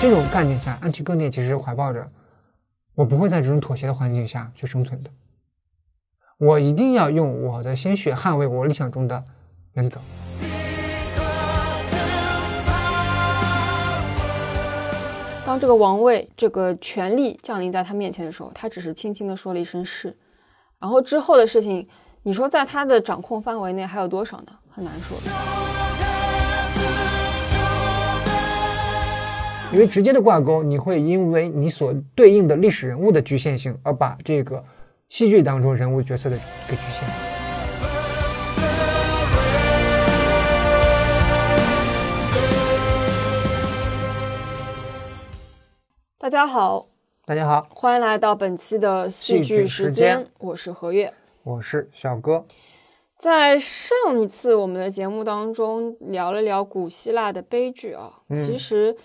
这种概念下，安提戈涅其实怀抱着我不会在这种妥协的环境下去生存的，我一定要用我的鲜血捍卫我理想中的原则。当这个王位、这个权力降临在他面前的时候，他只是轻轻地说了一声“是”，然后之后的事情，你说在他的掌控范围内还有多少呢？很难说。因为直接的挂钩，你会因为你所对应的历史人物的局限性，而把这个戏剧当中人物角色的给局限。大家好，大家好，欢迎来到本期的戏剧时间，我是何月，我是小哥。在上一次我们的节目当中聊了聊古希腊的悲剧啊，其实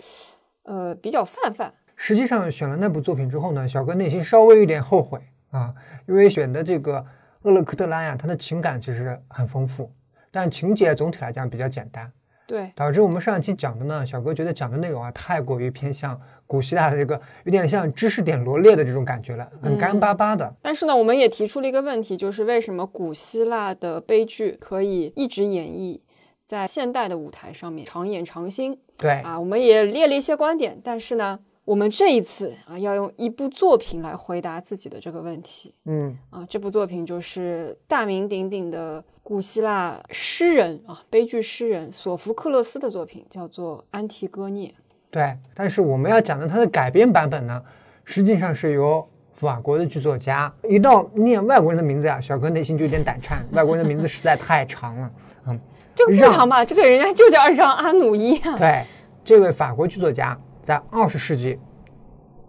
呃比较泛泛。实际上选了那部作品之后呢，小哥内心稍微有点后悔啊，因为选的这个厄勒克特拉呀，他的情感其实很丰富，但情节总体来讲比较简单。对，导致我们上一期讲的呢，小哥觉得讲的内容啊太过于偏向古希腊的这个，有点像知识点罗列的这种感觉了，很干巴巴的。但是呢，我们也提出了一个问题，就是为什么古希腊的悲剧可以一直演绎在现代的舞台上面，常演常新？对啊，我们也列了一些观点，但是呢，我们这一次啊，要用一部作品来回答自己的这个问题。嗯啊，这部作品就是大名鼎鼎的古希腊诗人啊，悲剧诗人索福克勒斯的作品，叫做《安提戈涅》。对，但是我们要讲的它的改编版本呢，实际上是由法国的剧作家。一到念外国人的名字呀，小哥内心就有点胆颤，外国人的名字实在太长了。嗯，这个不长吧？这个人家就叫让阿努伊啊。对，这位法国剧作家在二十世纪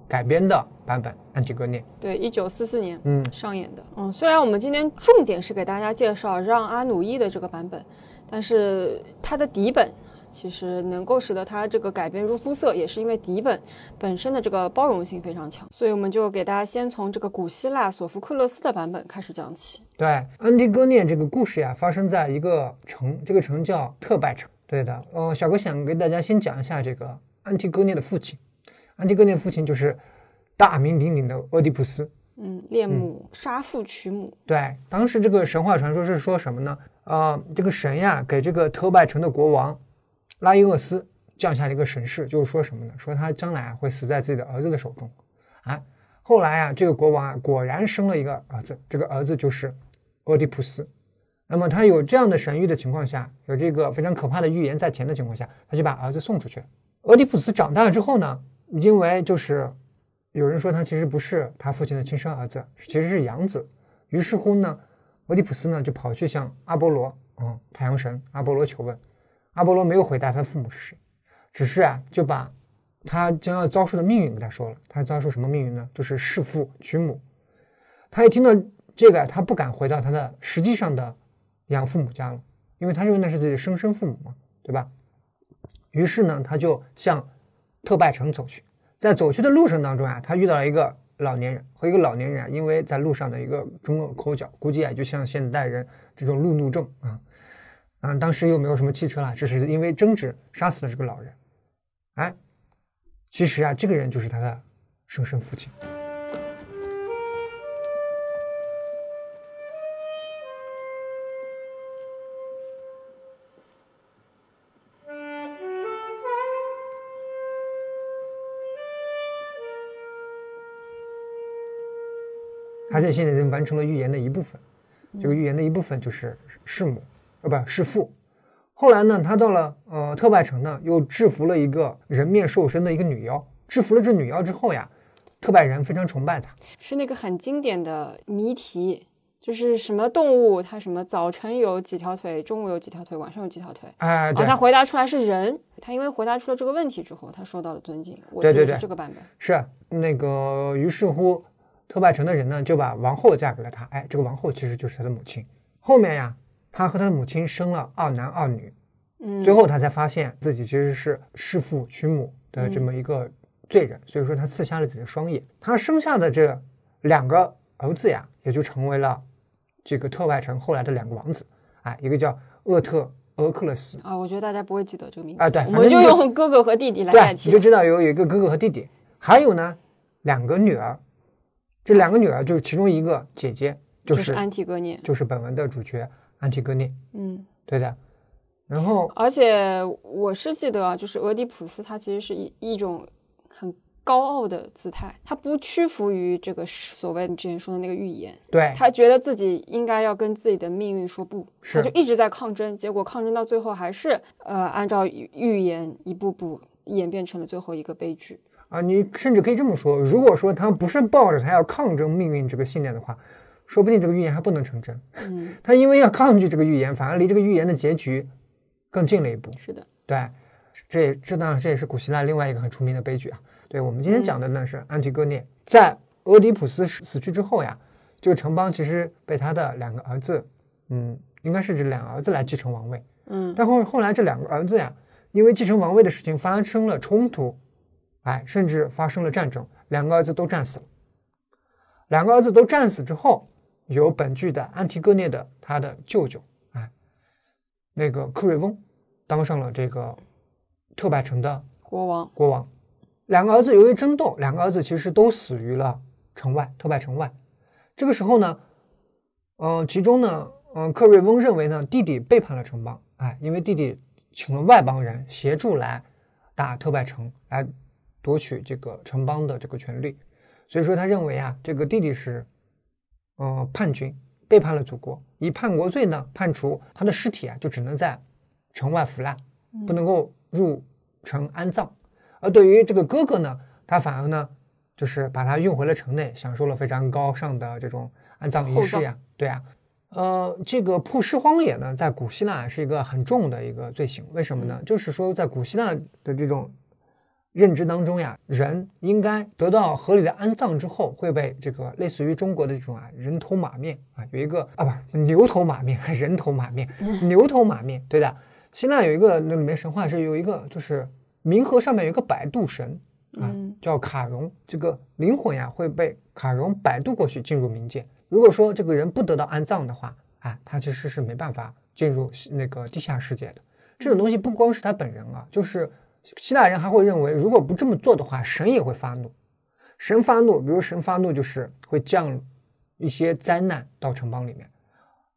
改编的版本《安提戈涅》。对，一九四四年嗯上演的。嗯，虽然我们今天重点是给大家介绍让阿努伊的这个版本，但是它的底本其实能够使得它这个改变入肤色，也是因为底本本身的这个包容性非常强。所以我们就给大家先从这个古希腊索福克勒斯的版本开始讲起。对，安提戈涅这个故事呀，发生在一个城，这个城叫特拜城。对的，呃，小哥想给大家先讲一下这个安提戈涅的父亲。安提戈涅父亲就是大名鼎鼎的俄狄浦斯。嗯，恋母杀父娶母。对，当时这个神话传说是说什么呢？呃，这个神呀，给这个特拜城的国王拉伊厄斯降下了一个神誓，就是说什么呢？说他将来会死在自己的儿子的手中。啊，后来啊，这个国王啊果然生了一个儿子，这个儿子就是俄狄浦斯。那么他有这样的神谕的情况下，有这个非常可怕的预言在前的情况下，他就把儿子送出去。俄狄浦斯长大了之后呢，因为就是有人说他其实不是他父亲的亲生儿子，其实是养子。于是乎呢，俄狄浦斯呢就跑去向阿波罗，嗯，太阳神阿波罗求问。阿波罗没有回答他父母是谁，只是啊就把他将要遭受的命运给他说了。他遭受什么命运呢？就是弑父娶母。他一听到这个，他不敢回到他的实际上的养父母家了，因为他认为那是自己的生身父母嘛，对吧？于是呢，他就向特拜城走去。在走去的路程当中啊，他遇到了一个老年人和一个老年人啊，因为在路上的一个中耳口角，估计啊就像现代人这种路怒症啊，啊，当时又没有什么汽车了，只是因为争执杀死了这个老人。哎，其实啊，这个人就是他的生身父亲。他在现在已经完成了预言的一部分，这个预言的一部分就是弑母，呃，不是父。后来呢，他到了呃特拜城呢，又制服了一个人面兽身的一个女妖。制服了这女妖之后呀，特拜人非常崇拜她。是那个很经典的谜题，就是什么动物它什么早晨有几条腿，中午有几条腿，晚上有几条腿。哎，啊，对，他回答出来是人，他因为回答出了这个问题之后，他受到了尊敬。我记得是这个版本。是那个，于是乎，特拜城的人呢就把王后嫁给了他。哎，这个王后其实就是他的母亲。后面呀，他和他的母亲生了二男二女，嗯，最后他才发现自己其实是弑父娶母的这么一个罪人，所以说他刺瞎了自己的双眼。他生下的这两个儿子呀，也就成为了这个特外城后来的两个王子，哎，一个叫厄特俄克勒斯。啊，我觉得大家不会记得这个名字啊对我们就用哥哥和弟弟来，代替你就。知道有有一个哥哥和弟弟，还有呢两个女儿，这两个女儿就是其中一个姐姐，就就是安提戈涅，就是本文的主角安提戈涅，嗯，对的。然后而且我是记得啊，就是俄狄浦斯他其实是一一种很高傲的姿态，他不屈服于这个所谓你之前说的那个预言，对。他觉得自己应该要跟自己的命运说不，是。他就一直在抗争，结果抗争到最后还是呃按照预预言一步步演变成了最后一个悲剧。啊，你甚至可以这么说，如果说他不是抱着他要抗争命运这个信念的话，说不定这个预言还不能成真。嗯，他因为要抗拒这个预言，反而离这个预言的结局更近了一步。是的，对，这也这当然这也是古希腊另外一个很出名的悲剧啊。对我们今天讲的呢是安提戈涅，在俄狄浦斯死死去之后呀，这个城邦其实被他的两个儿子，嗯，应该是指两个儿子来继承王位。嗯但后后来这两个儿子呀，因为继承王位的事情发生了冲突，哎，甚至发生了战争，两个儿子都战死了。两个儿子都战死之后，由本剧的安提戈涅的他的舅舅，哎，那个克瑞翁，当上了这个特拜城的国王，国王。两个儿子由于争斗，两个儿子其实都死于了城外，特拜城外。这个时候呢，呃，其中呢，嗯、克瑞翁认为呢，弟弟背叛了城邦，哎，因为弟弟请了外邦人协助来打特拜城，来夺取这个城邦的这个权利，所以说他认为啊，这个弟弟是，呃，叛军，背叛了祖国，以叛国罪呢判处他的尸体啊，就只能在城外腐烂，不能够入城安葬。而对于这个哥哥呢，他反而呢，就是把他运回了城内，享受了非常高尚的这种安葬仪式呀。对啊，呃，这个曝尸荒野呢，在古希腊是一个很重的一个罪行。为什么呢？就是说，在古希腊的这种认知当中呀，人应该得到合理的安葬之后，会被这个类似于中国的这种啊人头马面啊，有一个啊不牛头马面，人头马面，牛头马面，对的。希腊有一个那里面神话是有一个就是冥河上面有一个摆渡神啊，嗯叫卡戎，这个灵魂呀会被卡戎摆渡过去进入冥界。如果说这个人不得到安葬的话，啊，他其实是没办法进入那个地下世界的。这种东西不光是他本人啊，就是希腊人还会认为，如果不这么做的话，神也会发怒。神发怒，比如神发怒就是会降一些灾难到城邦里面。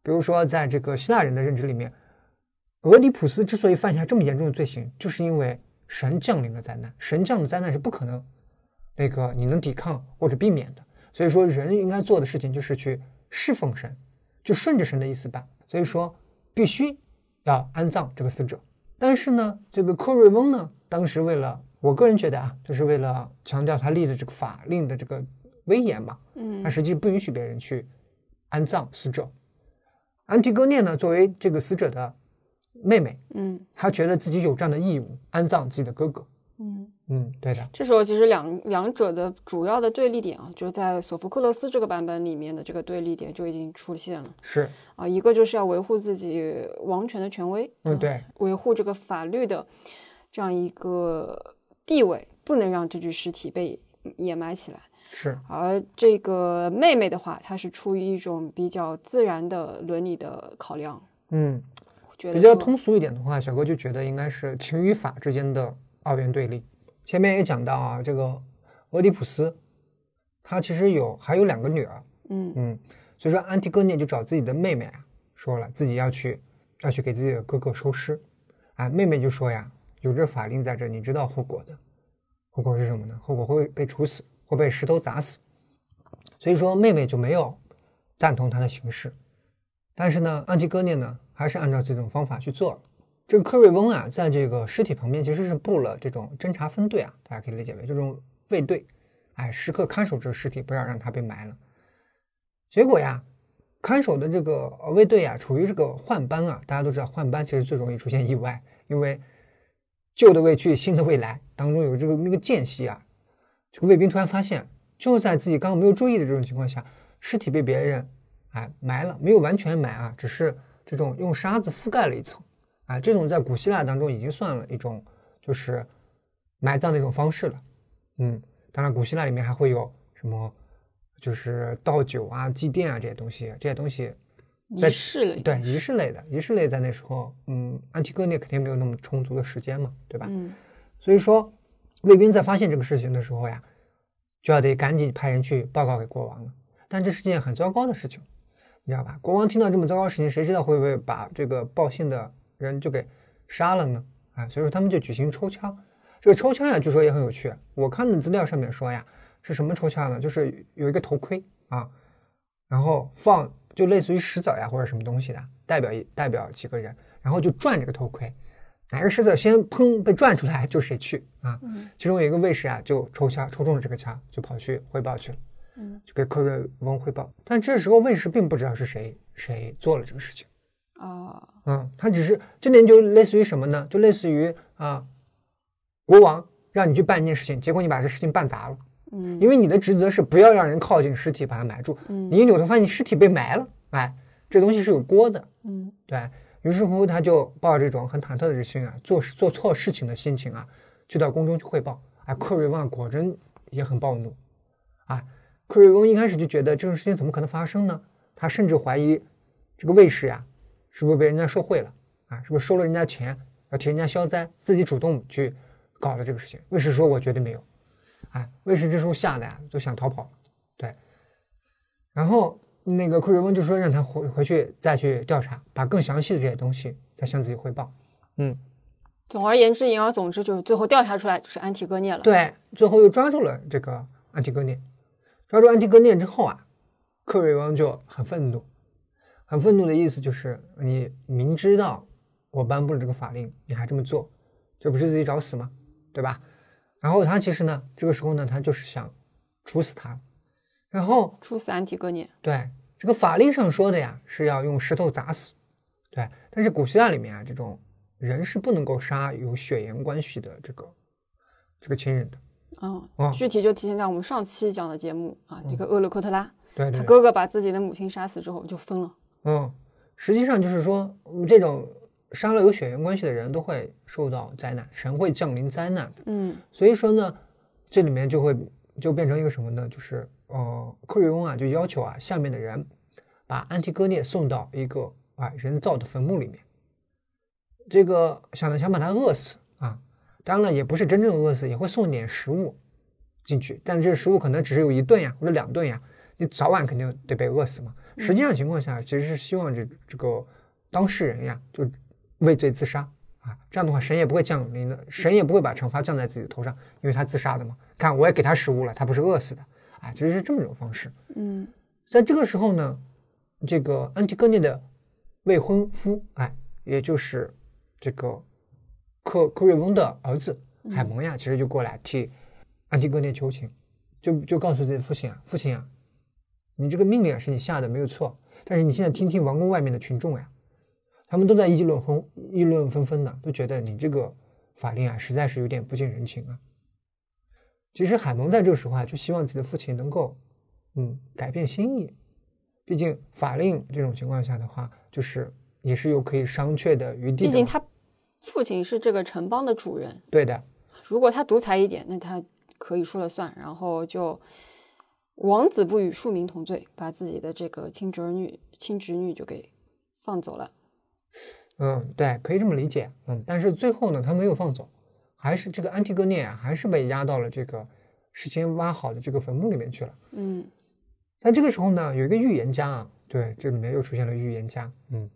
比如说，在这个希腊人的认知里面，俄狄浦斯之所以犯下这么严重的罪行，就是因为神降临了灾难。神降的灾难是不可能那个你能抵抗或者避免的。所以说，人应该做的事情就是去侍奉神，就顺着神的意思办。所以说，必须要安葬这个死者。但是呢，这个克瑞翁呢，当时为了，我个人觉得啊，就是为了强调他立的这个法令的这个威严嘛，嗯他实际不允许别人去安葬死者。安提戈涅呢，作为这个死者的妹妹，嗯她觉得自己有这样的义务安葬自己的哥哥。嗯。嗯，对的，这时候其实两两者的主要的对立点啊，就在索福克勒斯这个版本里面的这个对立点就已经出现了是，啊，一个就是要维护自己王权的权威，嗯，对，维护这个法律的这样一个地位，不能让这具尸体被掩埋起来。是，而这个妹妹的话，她是出于一种比较自然的伦理的考量，嗯，觉得比较通俗一点的话，小哥就觉得应该是情与法之间的二元对立。前面也讲到啊，这个俄狄浦斯，他其实有还有两个女儿，嗯嗯，所以说安提戈涅就找自己的妹妹啊，说了自己要去要去给自己的哥哥收尸，啊，妹妹就说呀，有这法令在这，你知道后果的，后果是什么呢？后果会被处死，会被石头砸死。所以说妹妹就没有赞同他的行事，但是呢，安提戈涅呢还是按照这种方法去做了。这个科瑞翁啊，在这个尸体旁边其实是布了这种侦察分队啊，大家可以理解为这种卫队，哎，时刻看守这个尸体，不要让它被埋了。结果呀，看守的这个卫队啊，处于这个换班啊，大家都知道换班其实最容易出现意外，因为旧的未去，新的未来，当中有这个那个间隙啊，这个卫兵突然发现，就在自己刚刚没有注意的这种情况下，尸体被别人哎埋了，没有完全埋啊，只是这种用沙子覆盖了一层啊，这种在古希腊当中已经算了一种就是埋葬的一种方式了。嗯，当然古希腊里面还会有什么，就是倒酒啊、祭奠啊这些东西，这些东西仪式类，对仪式类的，仪式类在那时候，嗯，安提戈涅肯定没有那么充足的时间嘛，对吧？嗯所以说，卫兵在发现这个事情的时候呀，就要得赶紧派人去报告给国王了。但这是件很糟糕的事情，你知道吧？国王听到这么糟糕的事情，谁知道会不会把这个报信的人就给杀了呢？啊，所以说他们就举行抽签。这个抽签呀，据说也很有趣。我看的资料上面说呀，是什么抽签呢？就是有一个头盔啊，然后放就类似于石子呀或者什么东西的，代表一代表几个人，然后就转这个头盔。哪个石子先砰被转出来，就谁去啊？嗯其中有一个卫士啊，就抽签抽中了这个签，就跑去汇报去了，嗯就给克瑞翁汇报。但这时候卫士并不知道是谁谁做了这个事情，啊嗯，他只是这点就类似于什么呢？就类似于啊，国王让你去办一件事情，结果你把这事情办砸了，嗯因为你的职责是不要让人靠近尸体把它埋住，嗯你一扭头发现你尸体被埋了，哎，这东西是有锅的，嗯对于是乎，他就抱着这种很忐忑的心啊，做事做错事情的心情啊，就到宫中去汇报。哎，克瑞翁啊果真也很暴怒，啊，克瑞翁一开始就觉得这种事情怎么可能发生呢？他甚至怀疑这个卫士呀，是不是被人家受贿了啊？是不是收了人家钱要替人家消灾，自己主动去搞了这个事情？卫士说：“我绝对没有。”哎，卫士这时候吓得呀，就想逃跑。对，然后那个克瑞翁就说让他回回去再去调查，把更详细的这些东西再向自己汇报。嗯，总而言之，言而总之，就是最后调查出来就是安提戈涅了。对，最后又抓住了这个安提戈涅。抓住安提戈涅之后啊，克瑞翁就很愤怒，很愤怒的意思就是你明知道我颁布了这个法令，你还这么做，这不是自己找死吗？对吧？然后他其实呢，这个时候呢，他就是想处死他。然后处死安提戈涅。对，这个法令上说的呀，是要用石头砸死。对，但是古希腊里面啊，这种人是不能够杀有血缘关系的这个这个亲人的。哦，哦具体就体现在我们上期讲的节目啊，这个厄勒克特拉，他对对对，哥哥把自己的母亲杀死之后就分了。嗯，实际上就是说，嗯这种杀了有血缘关系的人都会受到灾难，神会降临灾难的。嗯所以说呢，这里面就会就变成一个什么呢？就是呃，克瑞翁啊，就要求啊下面的人把安提戈涅送到一个啊人造的坟墓里面，这个想着想把他饿死啊，当然了，也不是真正饿死，也会送点食物进去，但这食物可能只是有一顿呀或者两顿呀，你早晚肯定得被饿死嘛。实际上情况下，其实是希望这这个当事人呀就畏罪自杀。啊，这样的话神也不会降临的，神也不会把惩罚降在自己的头上，因为他自杀的嘛。看我也给他食物了，他不是饿死的。啊，其实是这么一种方式。嗯。在这个时候呢，这个安提戈涅的未婚夫，哎，也就是这个克克瑞翁的儿子海蒙呀，其实就过来替安提戈涅求情，就就告诉自己父亲啊，父亲啊，你这个命令啊是你下的没有错，但是你现在听听王宫外面的群众呀，他们都在议论纷议论纷纷的，都觉得你这个法令啊实在是有点不近人情啊。其实海蒙在这个时候啊，就希望自己的父亲能够嗯，改变心意。毕竟法令这种情况下的话，就是也是有可以商榷的余地的。毕竟他父亲是这个城邦的主人，对的，如果他独裁一点，那他可以说了算，然后就王子不与庶民同罪，把自己的这个亲侄女、亲侄女就给放走了。嗯，对，可以这么理解。嗯，但是最后呢，他没有放走，还是这个安提戈涅啊，还是被押到了这个事先挖好的这个坟墓里面去了。嗯在这个时候呢，有一个预言家啊，对，这里面又出现了预言家，嗯，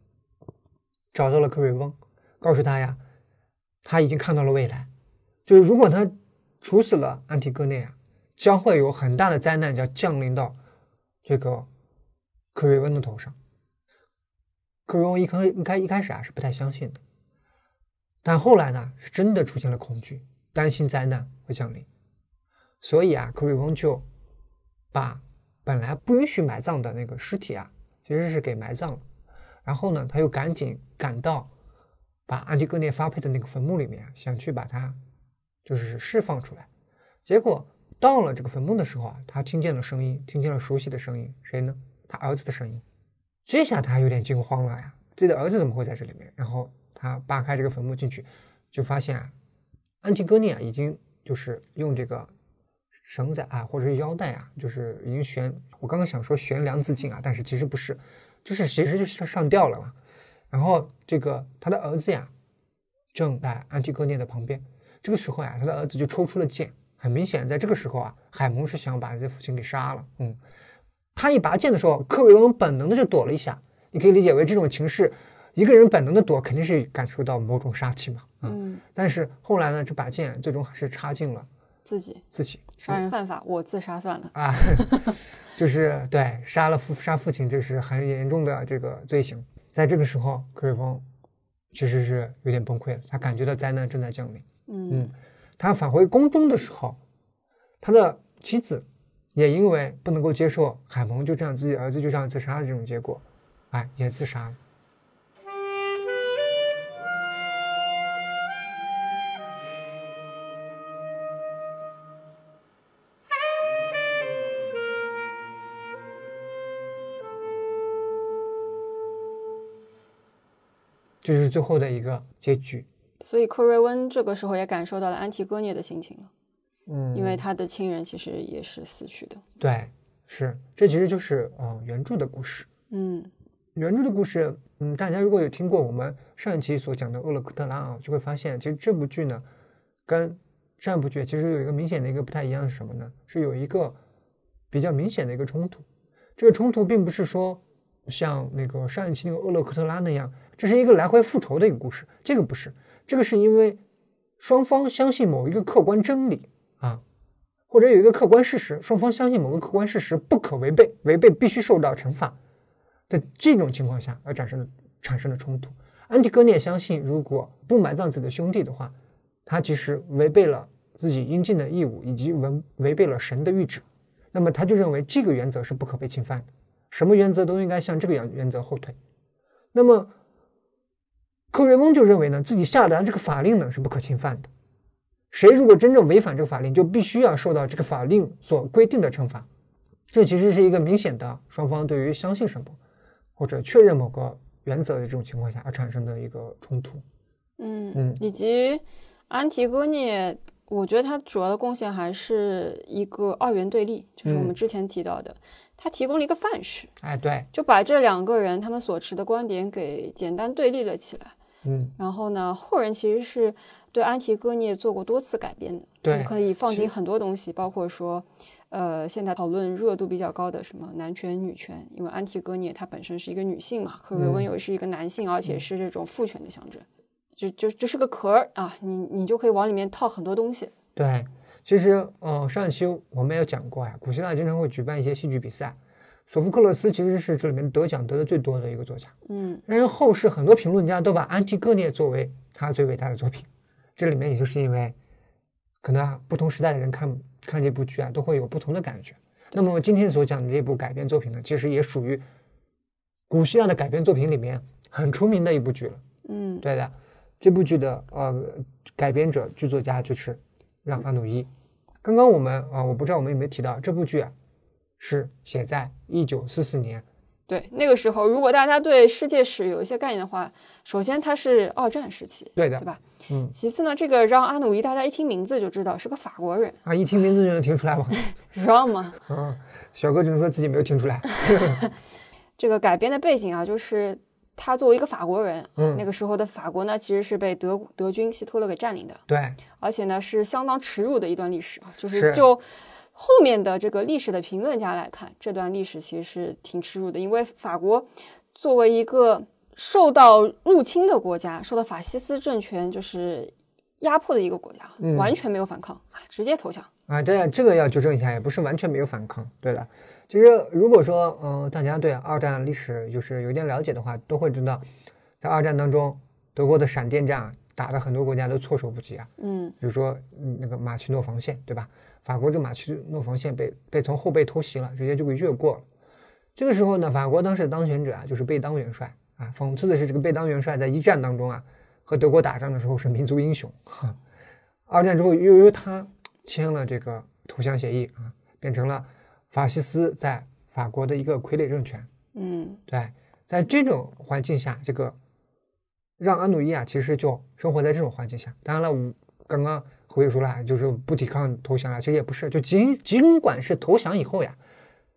找到了克瑞翁，告诉他呀，他已经看到了未来，就是如果他处死了安提戈涅啊，将会有很大的灾难要降临到这个克瑞翁的头上。克瑞翁一开一开一开始啊是不太相信的，但后来呢，是真的出现了恐惧，担心灾难会降临，所以啊，克瑞翁就把本来不允许埋葬的那个尸体啊，其实是给埋葬了。然后呢，他又赶紧赶到把安提戈涅发配的那个坟墓里面，想去把它就是释放出来。结果到了这个坟墓的时候啊，他听见了声音，听见了熟悉的声音，谁呢？他儿子的声音。这下他有点惊慌了呀，自己的儿子怎么会在这里面？然后他扒开这个坟墓进去，就发现啊，安提戈涅啊已经就是用这个绳子啊，或者是腰带啊，就是已经悬。我刚刚想说悬梁自尽啊，但是其实不是，就是其实就是上吊了嘛。然后这个他的儿子呀，正在安提戈涅的旁边。这个时候呀，他的儿子就抽出了剑。很明显，在这个时候啊，海蒙是想把自己父亲给杀了。嗯，他一拔剑的时候，克瑞翁本能的就躲了一下。你可以理解为这种情势，一个人本能的躲，肯定是感受到某种杀气嘛。嗯，但是后来呢，这把剑最终还是插进了自己。自己杀人犯法，我自杀算了啊。就是对杀了父杀父亲，这是很严重的这个罪行。在这个时候，克瑞翁其实是有点崩溃了，他感觉到灾难正在降临。嗯。他返回宫中的时候，他的妻子也因为不能够接受海蒙就这样自己儿子就这样自杀的这种结果，哎，也自杀了。这是最后的一个结局。所以克瑞温这个时候也感受到了安提戈涅的心情了，嗯，因为他的亲人其实也是死去的。对，是，这其实就是嗯原著的故事。嗯，原著的故事，嗯，大家如果有听过我们上一期所讲的《厄勒克特拉》啊，就会发现，其实这部剧呢，跟上一部剧其实有一个明显的一个不太一样是什么呢？是有一个比较明显的一个冲突。这个冲突并不是说像那个上一期那个《厄勒克特拉》那样，这是一个来回复仇的一个故事，这个不是。这个是因为双方相信某一个客观真理啊，或者有一个客观事实，双方相信某个客观事实不可违背，违背必须受到惩罚的这种情况下而产生的产生的冲突。安提戈涅相信，如果不埋葬自己的兄弟的话，他其实违背了自己应尽的义务，以及违违背了神的谕旨。那么他就认为这个原则是不可被侵犯的，什么原则都应该向这个原原则后退。那么。克瑞翁就认为呢，自己下达这个法令呢是不可侵犯的。谁如果真正违反这个法令，就必须要受到这个法令所规定的惩罚。这其实是一个明显的双方对于相信什么或者确认某个原则的这种情况下而产生的一个冲突。嗯嗯，以及安提戈涅，我觉得他主要的贡献还是一个二元对立，就是我们之前提到的。他提供了一个范式，哎，对，就把这两个人他们所持的观点给简单对立了起来。嗯，然后呢，后人其实是对安提戈涅做过多次改编的，对，可以放进很多东西，包括说，呃，现在讨论热度比较高的什么男权、女权，因为安提戈涅她本身是一个女性嘛，克瑞温又是一个男性，而且是这种父权的象征，就就就是个壳儿啊，你你就可以往里面套很多东西。对。其实，呃，上一期我们也有讲过呀，古希腊经常会举办一些戏剧比赛。索福克勒斯其实是这里面得奖得的最多的一个作家，嗯，但是后世很多评论家都把《安提戈涅》作为他最伟大的作品。这里面也就是因为，可能不同时代的人看看这部剧啊，都会有不同的感觉。那么今天所讲的这部改编作品呢，其实也属于古希腊的改编作品里面很出名的一部剧了。嗯，对的，这部剧的呃改编者、剧作家就是。让阿努伊，刚刚我们啊，我不知道我们有没有提到这部剧啊，是写在一九四四年。对，那个时候，如果大家对世界史有一些概念的话，首先它是二战时期，对的，对吧？嗯。其次呢，这个让阿努伊，大家一听名字就知道是个法国人啊，一听名字就能听出来吗？让吗？嗯，小哥只能说自己没有听出来。这个改编的背景啊，就是。他作为一个法国人，嗯，那个时候的法国呢，其实是被德德军希特勒给占领的，对，而且呢是相当耻辱的一段历史啊，就是就后面的这个历史的评论家来看，这段历史其实是挺耻辱的，因为法国作为一个受到入侵的国家，受到法西斯政权就是压迫的一个国家，完全没有反抗啊，直接投降啊，对，这个要纠正一下，也不是完全没有反抗，对的。其实，如果说，嗯，大家对二战历史就是有点了解的话，都会知道，在二战当中，德国的闪电战打的很多国家都措手不及啊。嗯，比如说那个马奇诺防线，对吧？法国这马奇诺防线被被从后背偷袭了，直接就给越过了。这个时候呢，法国当时的当选者啊，就是贝当元帅啊。讽刺的是，这个贝当元帅在一战当中啊，和德国打仗的时候是民族英雄，二战之后又由他签了这个投降协议啊，变成了。法西斯在法国的一个傀儡政权，嗯，对，在这种环境下，这个让安努伊啊，其实就生活在这种环境下。当然了，我刚刚胡也说了，就是不抵抗投降了，其实也不是，就尽尽管是投降以后呀，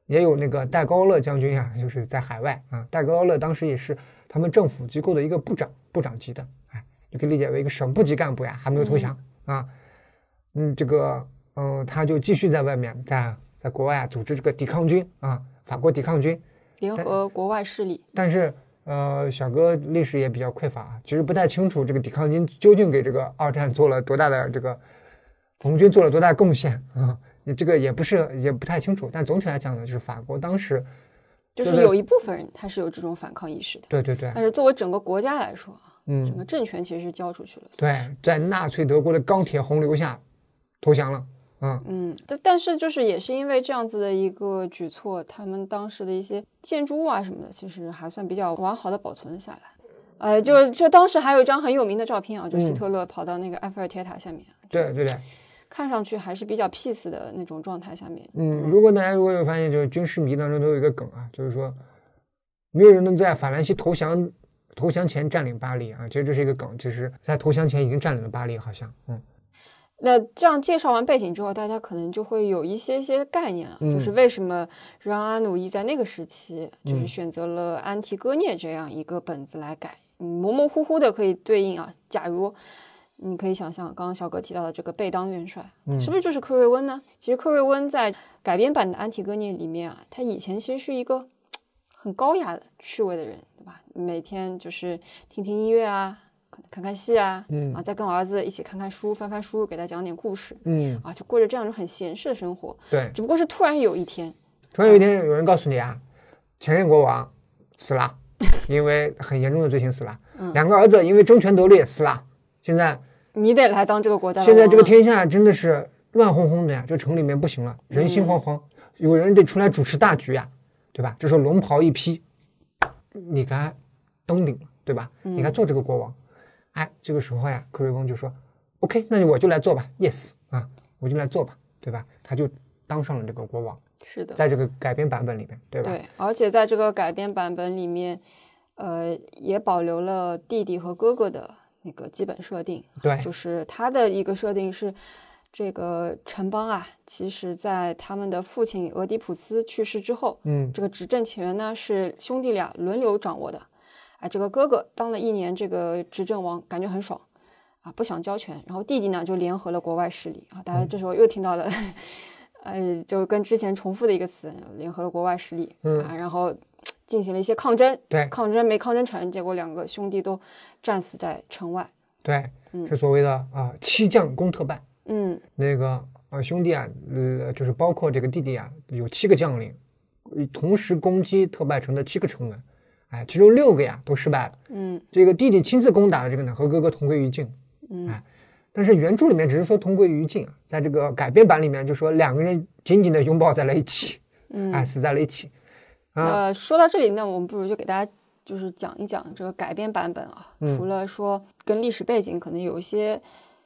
也有那个戴高乐将军啊，就是在海外啊。戴高乐当时也是他们政府机构的一个部长，部长级的，哎，你可以理解为一个省部级干部呀，还没有投降啊。嗯，这个，嗯，他就继续在外面，在在国外啊组织这个抵抗军啊，法国抵抗军。联合国外势力，但是，呃，小哥历史也比较匮乏啊，其实不太清楚这个抵抗军究竟给这个二战做了多大的这个红军做了多大贡献 啊，你这个也不是也不太清楚。但总体来讲呢，就是法国当时就是有一部分人他是有这种反抗意识的，对对对，但是作为整个国家来说啊，嗯，整个政权其实是交出去了，对，在纳粹德国的钢铁洪流下投降了。嗯嗯，但但是就是也是因为这样子的一个举措，他们当时的一些建筑物啊什么的，其实还算比较完好的保存了下来。呃，就就当时还有一张很有名的照片啊，就希特勒跑到那个埃菲尔铁塔下面，对对对，看上去还是比较 peace 的那种状态下面。嗯，如果大家如果有发现，就是军事迷当中都有一个梗啊，就是说没有人能在法兰西投降投降前占领巴黎啊，其实这是一个梗，其实在投降前已经占领了巴黎，好像，嗯。那这样介绍完背景之后，大家可能就会有一些些概念了，就是为什么让阿努伊在那个时期就是选择了《安提戈涅》这样一个本子来改，模模糊糊的可以对应啊。假如你可以想象，刚刚小哥提到的这个贝当元帅，是不是就是克瑞温呢？其实克瑞温在改编版的《安提戈涅》里面啊，他以前其实是一个很高雅的、趣味的人，对吧？每天就是听听音乐啊。看看戏啊，嗯啊，再跟儿子一起看看书，翻翻书，给他讲点故事，嗯啊，就过着这样一种很闲适的生活。对，只不过是突然有一天，突然有一天有人告诉你啊，前任国王死了，因为很严重的罪行死了，两个儿子因为争权夺利死了，现在你得来当这个国家。现在这个天下真的是乱哄哄的呀，这城里面不行了，人心惶惶，有人得出来主持大局呀，对吧？这时候龙袍一披，你该登顶了，对吧？你该做这个国王。哎，这个时候呀，克瑞翁就说：“OK，那我就来做吧，Yes 啊，我就来做吧，对吧？”他就当上了这个国王。是的，在这个改编版本里面，对吧？对，而且在这个改编版本里面，呃，也保留了弟弟和哥哥的那个基本设定。对，就是他的一个设定是，这个城邦啊，其实在他们的父亲俄狄浦斯去世之后，嗯，这个执政权呢是兄弟俩轮流掌握的。哎，这个哥哥当了一年这个执政王，感觉很爽啊，不想交权。然后弟弟呢就联合了国外势力啊，大家这时候又听到了，呃，就跟之前重复的一个词，联合了国外势力啊，然后进行了一些抗争。对，抗争没抗争成，结果两个兄弟都战死在城外。对，是所谓的啊七将攻特拜。嗯，那个啊兄弟啊，呃，就是包括这个弟弟啊，有七个将领，同时攻击特拜城的七个城门。哎，其中六个呀都失败了。嗯，这个弟弟亲自攻打的这个呢，和哥哥同归于尽。嗯，哎，但是原著里面只是说同归于尽啊，在这个改编版里面就说两个人紧紧的拥抱在了一起，嗯，哎，死在了一起。呃，说到这里，那我们不如就给大家就是讲一讲这个改编版本啊。除了说跟历史背景可能有一些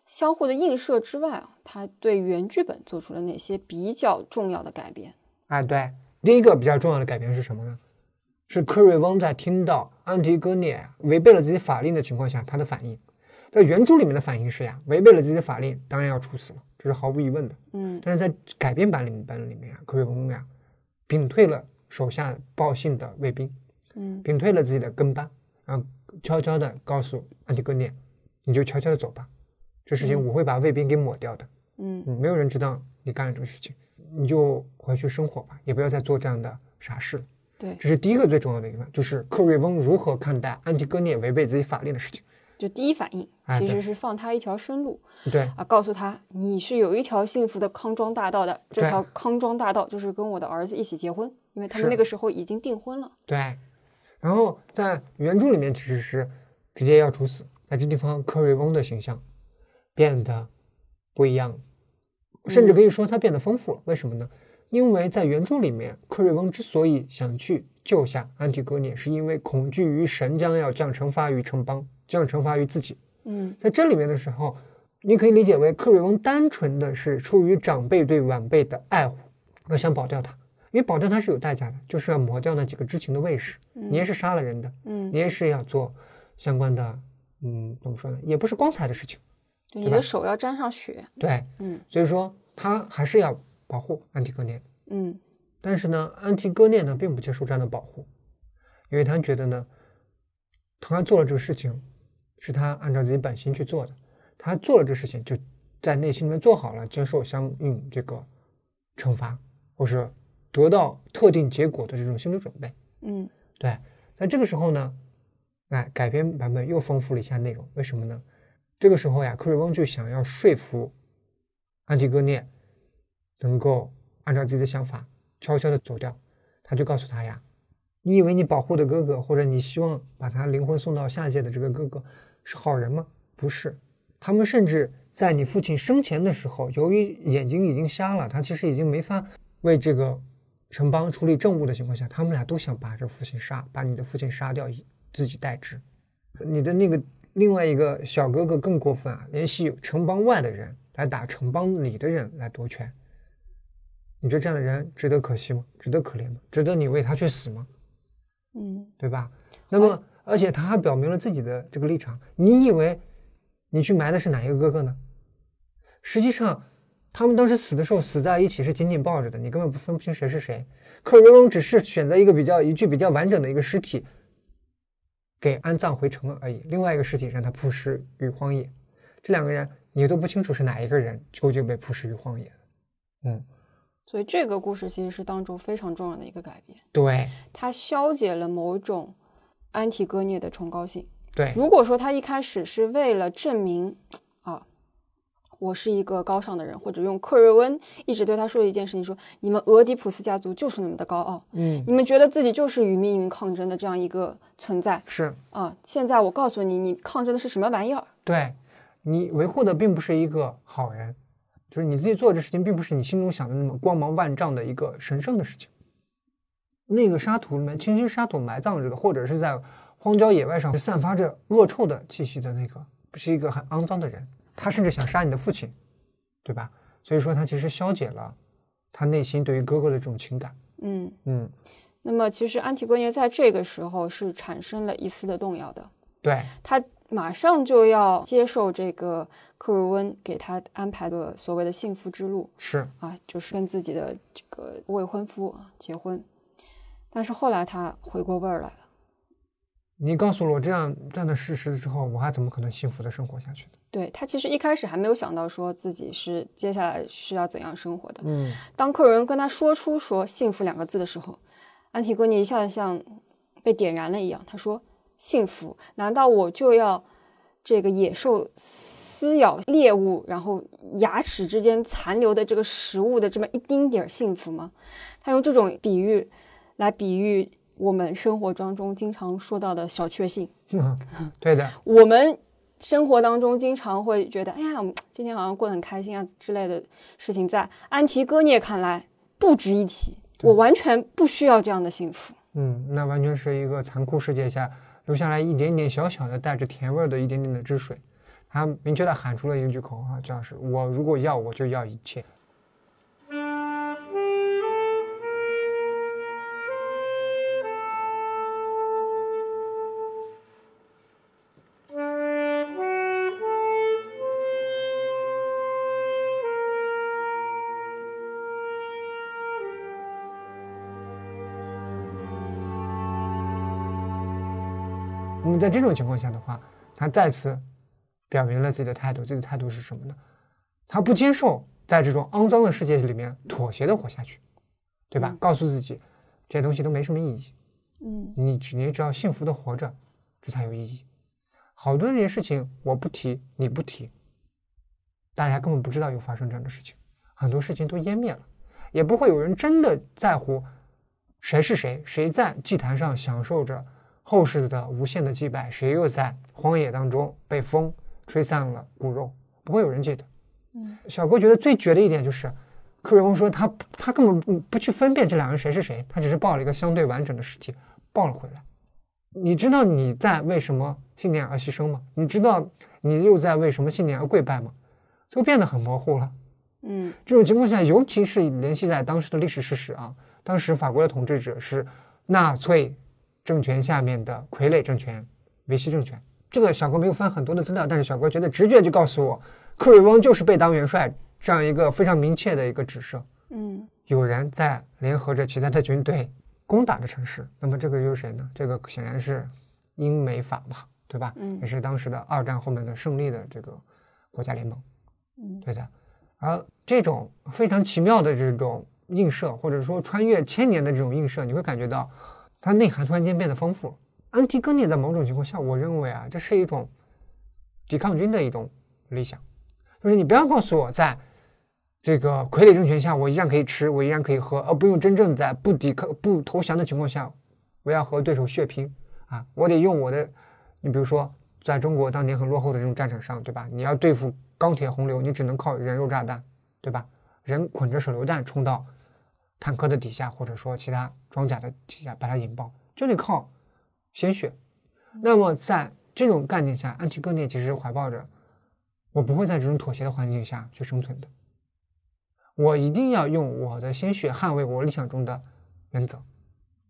相互的映射之外啊，它对原剧本做出了哪些比较重要的改变？哎，对，第一个比较重要的改变是什么呢？是科瑞翁在听到安提戈涅违背了自己法令的情况下，他的反应。在原著里面的反应是呀，违背了自己的法令，当然要处死了，这是毫无疑问的。嗯，但是在改编版里面版里面啊，科瑞翁呀，屏退了手下报信的卫兵，嗯，屏退了自己的跟班，然后悄悄的告诉安提戈涅，你就悄悄的走吧，这事情我会把卫兵给抹掉的。嗯，没有人知道你干了这个事情，你就回去生活吧，也不要再做这样的傻事了。对，这是第一个最重要的一个，就是克瑞翁如何看待安提戈涅违背自己法令的事情。就第一反应其实是放他一条生路，对啊，告诉他你是有一条幸福的康庄大道的，这条康庄大道就是跟我的儿子一起结婚，因为他们那个时候已经订婚了。对，然后在原著里面其实是直接要处死，在这地方克瑞翁的形象变得不一样，甚至可以说他变得丰富了。为什么呢？因为在原著里面，克瑞翁之所以想去救下安提戈涅，是因为恐惧于神将要降惩罚于城邦，降惩罚于自己。嗯，在这里面的时候，你可以理解为克瑞翁单纯的是出于长辈对晚辈的爱护，而想保掉他。因为保掉他是有代价的，就是要磨掉那几个知情的卫士。你也是杀了人的，嗯，你也是要做相关的，嗯，怎么说呢？也不是光彩的事情。对你的手要沾上血。对，嗯，所以说他还是要。保护安提戈涅，嗯，但是呢，安提戈涅呢并不接受这样的保护，因为他觉得呢，他做了这个事情是他按照自己本心去做的，他做了这事情就在内心里面做好了接受相应这个惩罚或是得到特定结果的这种心理准备。嗯对，在这个时候呢，哎，改编版本又丰富了一下内容，为什么呢？这个时候呀，克瑞翁就想要说服安提戈涅能够按照自己的想法悄悄的走掉，他就告诉他呀，你以为你保护的哥哥，或者你希望把他灵魂送到下界的这个哥哥是好人吗？不是，他们甚至在你父亲生前的时候，由于眼睛已经瞎了，他其实已经没法为这个城邦处理政务的情况下，他们俩都想把这父亲杀，把你的父亲杀掉，以自己代之。你的那个另外一个小哥哥更过分啊，联系城邦外的人来打城邦里的人来夺权。你觉得这样的人值得可惜吗？值得可怜吗？值得你为他去死吗？嗯对吧？那么，而且他还表明了自己的这个立场。你以为你去埋的是哪一个哥哥呢？实际上，他们当时死的时候死在一起是紧紧抱着的，你根本不分不清谁是谁。克瑞翁只是选择一个比较一具比较完整的一个尸体，给安葬回城了而已。另外一个尸体让他曝尸于荒野。这两个人你都不清楚是哪一个人究竟被曝尸于荒野。嗯，所以这个故事其实是当中非常重要的一个改变，对它消解了某种安提戈涅的崇高性。对如果说他一开始是为了证明啊，我是一个高尚的人，或者用克瑞温一直对他说的一件事情说，你们俄狄浦斯家族就是那么的高傲，嗯，你们觉得自己就是与命运抗争的这样一个存在是啊。现在我告诉你，你抗争的是什么玩意儿？对你维护的并不是一个好人，就是你自己做这事情，并不是你心中想的那么光芒万丈的一个神圣的事情。那个沙土里面，清新沙土埋葬着的，或者是在荒郊野外上散发着恶臭的气息的那个，不是一个很肮脏的人。他甚至想杀你的父亲，对吧？所以说，他其实消解了他内心对于哥哥的这种情感。嗯，嗯，那么其实安提戈涅在这个时候是产生了一丝的动摇的，对，他马上就要接受这个克瑞温给他安排的所谓的幸福之路是，啊，就是跟自己的这个未婚夫啊结婚。但是后来他回过味儿来了，你告诉了我这样这样的事实之后，我还怎么可能幸福的生活下去呢？对他其实一开始还没有想到说自己是接下来是要怎样生活的。嗯，当客人跟他说出说“幸福”两个字的时候，安提戈尼一下子像被点燃了一样。他说：“幸福？难道我就要这个野兽撕咬猎物，然后牙齿之间残留的这个食物的这么一丁点儿幸福吗？”他用这种比喻来比喻我们生活当中经常说到的小确幸。嗯对的，我们生活当中经常会觉得，哎呀，今天好像过得很开心啊之类的事情，在安提戈涅看来不值一提。我完全不需要这样的幸福。嗯，那完全是一个残酷世界下留下来一点点小小的带着甜味的一点点的汁水。他明确的喊出了一句口号，叫是“我如果要，我就要一切”。么在这种情况下的话，他再次表明了自己的态度。这个态度是什么呢？他不接受在这种肮脏的世界里面妥协的活下去，对吧？告诉自己这些东西都没什么意义，嗯你只你只要幸福的活着，这才有意义。好多这些事情我不提，你不提，大家根本不知道有发生这样的事情，很多事情都湮灭了，也不会有人真的在乎谁是谁，谁在祭坛上享受着后世的无限的祭拜，谁又在荒野当中被风吹散了骨肉，不会有人记得。嗯小哥觉得最绝的一点就是，克瑞翁说他他根本不不去分辨这两个人谁是谁，他只是抱了一个相对完整的尸体抱了回来。你知道你在为什么信念而牺牲吗？你知道你又在为什么信念而跪拜吗？就变得很模糊了。嗯这种情况下，尤其是联系在当时的历史事实啊，当时法国的统治者是纳粹政权下面的傀儡政权维希政权。这个小哥没有翻很多的资料，但是小哥觉得直觉就告诉我，克瑞翁就是被当元帅这样一个非常明确的一个指涉。嗯有人在联合着其他的军队攻打着城市。那么这个又是谁呢？这个显然是英美法嘛，对吧？嗯也是当时的二战后面的胜利的这个国家联盟。嗯对的。而这种非常奇妙的这种映射，或者说穿越千年的这种映射，你会感觉到它内涵突然间变得丰富了。安提戈涅在某种情况下，我认为啊，这是一种抵抗军的一种理想，就是你不要告诉我，在这个傀儡政权下，我依然可以吃，我依然可以喝，而不用真正在不抵抗、不投降的情况下，我要和对手血拼啊！我得用我的，你比如说，在中国当年很落后的这种战场上，对吧？你要对付钢铁洪流，你只能靠人肉炸弹，对吧？人捆着手榴弹冲到坦克的底下，或者说其他装甲的底下把它引爆，就得靠鲜血。那么在这种概念下，安提戈涅其实怀抱着我不会在这种妥协的环境下去生存的，我一定要用我的鲜血捍卫我理想中的原则。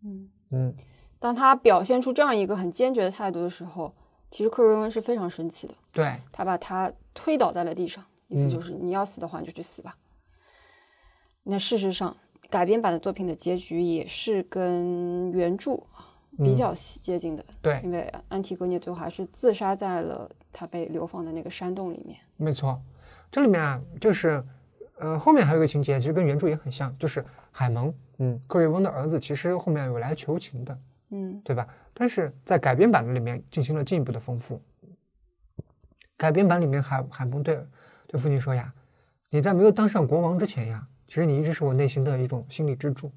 嗯，嗯，当他表现出这样一个很坚决的态度的时候，其实克瑞温是非常生气的，对，他把他推倒在了地上，意思嗯就是你要死的话你就去死吧。那事实上，改编版的作品的结局也是跟原著比嗯较接近的，对，因为安提戈涅最后还是自杀在了他被流放的那个山洞里面。没错。这里面啊，就是呃，后面还有一个情节，其实跟原著也很像，就是海蒙，嗯，克瑞翁的儿子，其实后面有来求情的，嗯对吧？但是在改编版的里面进行了进一步的丰富。改编版里面海海蒙对对父亲说呀：“你在没有当上国王之前呀，其实你一直是我内心的一种心理支柱，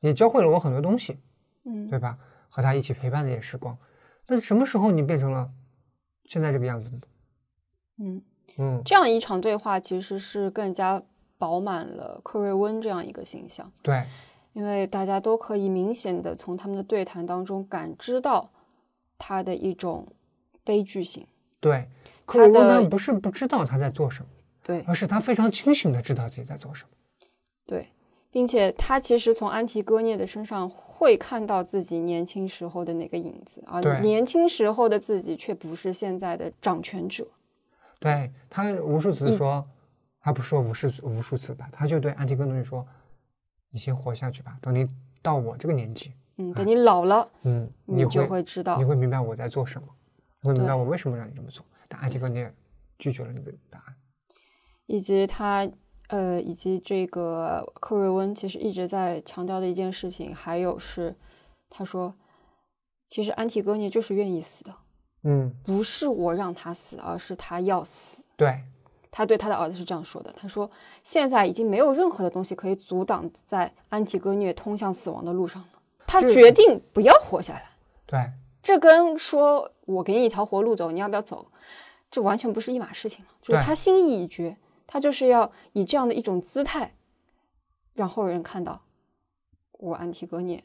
也教会了我很多东西，嗯，对吧？和他一起陪伴的也时光。那什么时候你变成了现在这个样子呢？嗯，嗯，这样一场对话其实是更加饱满了克瑞温这样一个形象，对，因为大家都可以明显的从他们的对谈当中感知到他的一种悲剧性。对，克瑞温不是不知道他在做什么，对而是他非常清醒的知道自己在做什么。对，并且他其实从安提戈涅的身上会看到自己年轻时候的那个影子，而对年轻时候的自己却不是现在的掌权者。对他无数次说，他不说无数无数次吧，他就对安提戈涅说：“你先活下去吧，等你到我这个年纪，嗯，等你老了，嗯，你就会会知道你。会明白我在做什么，你会明白我为什么让你这么做。”但安提戈涅拒绝了那个答案。以及他呃，以及这个克瑞温其实一直在强调的一件事情，还有是他说，其实安提戈涅就是愿意死的，嗯，不是我让他死，而是他要死。对，他对他的儿子是这样说的：“他说，现在已经没有任何的东西可以阻挡在安提戈涅通向死亡的路上了。他决定不要活下来。对，这跟说我给你一条活路走，你要不要走，这完全不是一码事情了。就是他心意已决，他就是要以这样的一种姿态，让后人看到我安提戈涅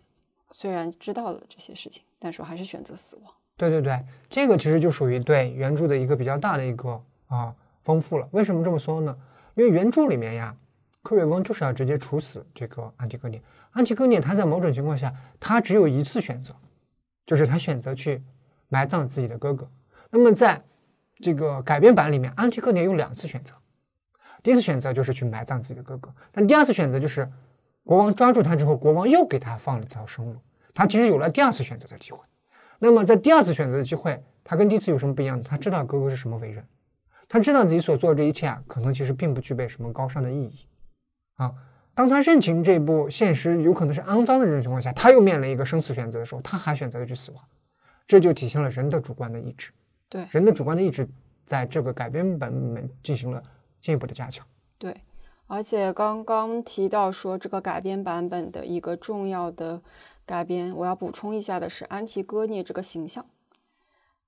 虽然知道了这些事情，但是我还是选择死亡。对对对，这个其实就属于对原著的一个比较大的一个啊丰富了。为什么这么说呢？因为原著里面呀，克瑞翁就是要直接处死这个安提戈涅。安提戈涅他在某种情况下，他只有一次选择，就是他选择去埋葬自己的哥哥。那么在这个改编版里面，安提戈涅有两次选择，第一次选择就是去埋葬自己的哥哥，但第二次选择就是国王抓住他之后，国王又给他放了一条生路，他其实有了第二次选择的机会。那么在第二次选择的机会，他跟第一次有什么不一样呢？他知道哥哥是什么为人，他知道自己所做的这一切啊，可能其实并不具备什么高尚的意义啊。当他认清这部现实有可能是肮脏的这种情况下，他又面临一个生死选择的时候，他还选择了去死亡，这就体现了人的主观的意志。对人的主观的意志在这个改编版里面进行了进一步的加强。对，而且刚刚提到说这个改编版本的一个重要的改编，我要补充一下的是安提戈涅这个形象，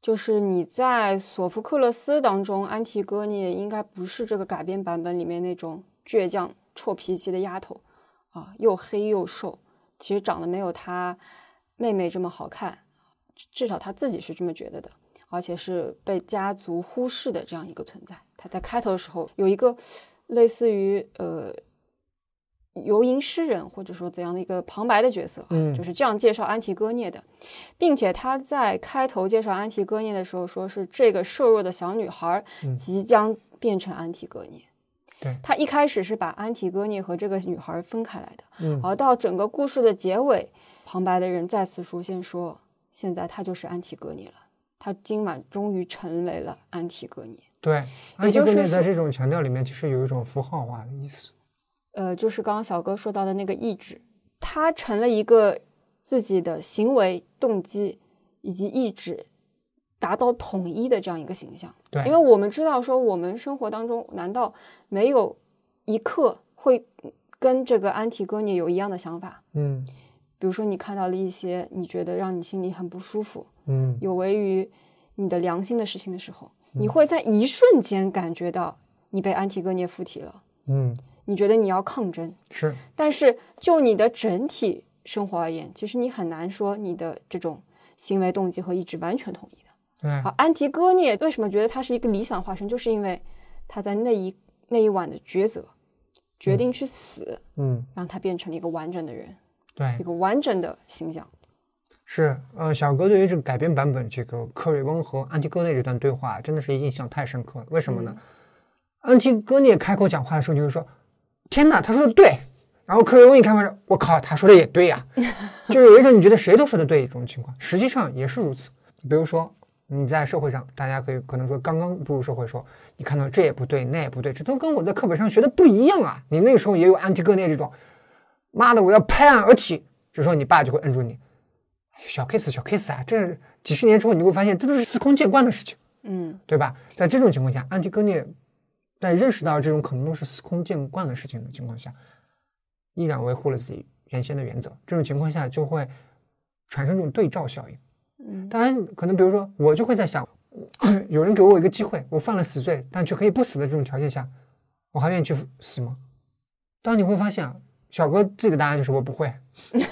就是你在索福克勒斯当中，安提戈涅应该不是这个改编版本里面那种倔强、臭脾气的丫头啊，又黑又瘦，其实长得没有她妹妹这么好看，至少她自己是这么觉得的。而且是被家族忽视的这样一个存在。他在开头的时候有一个类似于呃游吟诗人或者说怎样的一个旁白的角色，嗯就是这样介绍安提戈涅的，并且他在开头介绍安提戈涅的时候，说是这个瘦弱的小女孩嗯即将变成安提戈涅。对他一开始是把安提戈涅和这个女孩分开来的，嗯而到整个故事的结尾，旁白的人再次出现说，现在她就是安提戈涅了，他今晚终于成为了安提戈涅。对，安提戈就是说涅在这种强调里面，其实有一种符号化的意思。呃，就是刚刚小哥说到的那个意志，他成了一个自己的行为动机以及意志达到统一的这样一个形象。对因为我们知道说，我们生活当中难道没有一刻会跟这个安提戈涅有一样的想法？嗯比如说，你看到了一些你觉得让你心里很不舒服、嗯，有违于你的良心的事情的时候，你会在一瞬间感觉到你被安提戈涅附体了，嗯，你觉得你要抗争。是，但是就你的整体生活而言，其实你很难说你的这种行为动机和意志完全统一的。对，而安提戈涅为什么觉得他是一个理想化身，就是因为他在那一那一晚的抉择，决定去死，嗯，让他变成了一个完整的人，对一，个完整的形象。是，呃，小哥对于这个改编版本这个克瑞翁和安提戈涅这段对话，真的是印象太深刻了。为什么呢？安提戈涅开口讲话的时候，你会说：“天哪，他说的对。”然后克瑞翁一开门说：“我靠，他说的也对呀、就是有一种你觉得谁都说的对这种情况，实际上也是如此。比如说你在社会上，大家可以可能说刚刚步入社会说，你看到这也不对，那也不对，这都跟我在课本上学的不一样啊。你那个时候也有安提戈涅这种，妈的，我要拍案而起，这时候你爸就会摁住你。小 case 小 case 啊，这几十年之后你会发现，这都是司空见惯的事情，嗯对吧？在这种情况下，安提戈涅在认识到这种可能都是司空见惯的事情的情况下，依然维护了自己原先的原则。这种情况下就会产生这种对照效应。嗯当然，可能比如说我就会在想，有人给我一个机会，我犯了死罪，但却可以不死的这种条件下，我还愿意去死吗？当你会发现啊，小哥自己的答案就是我不会，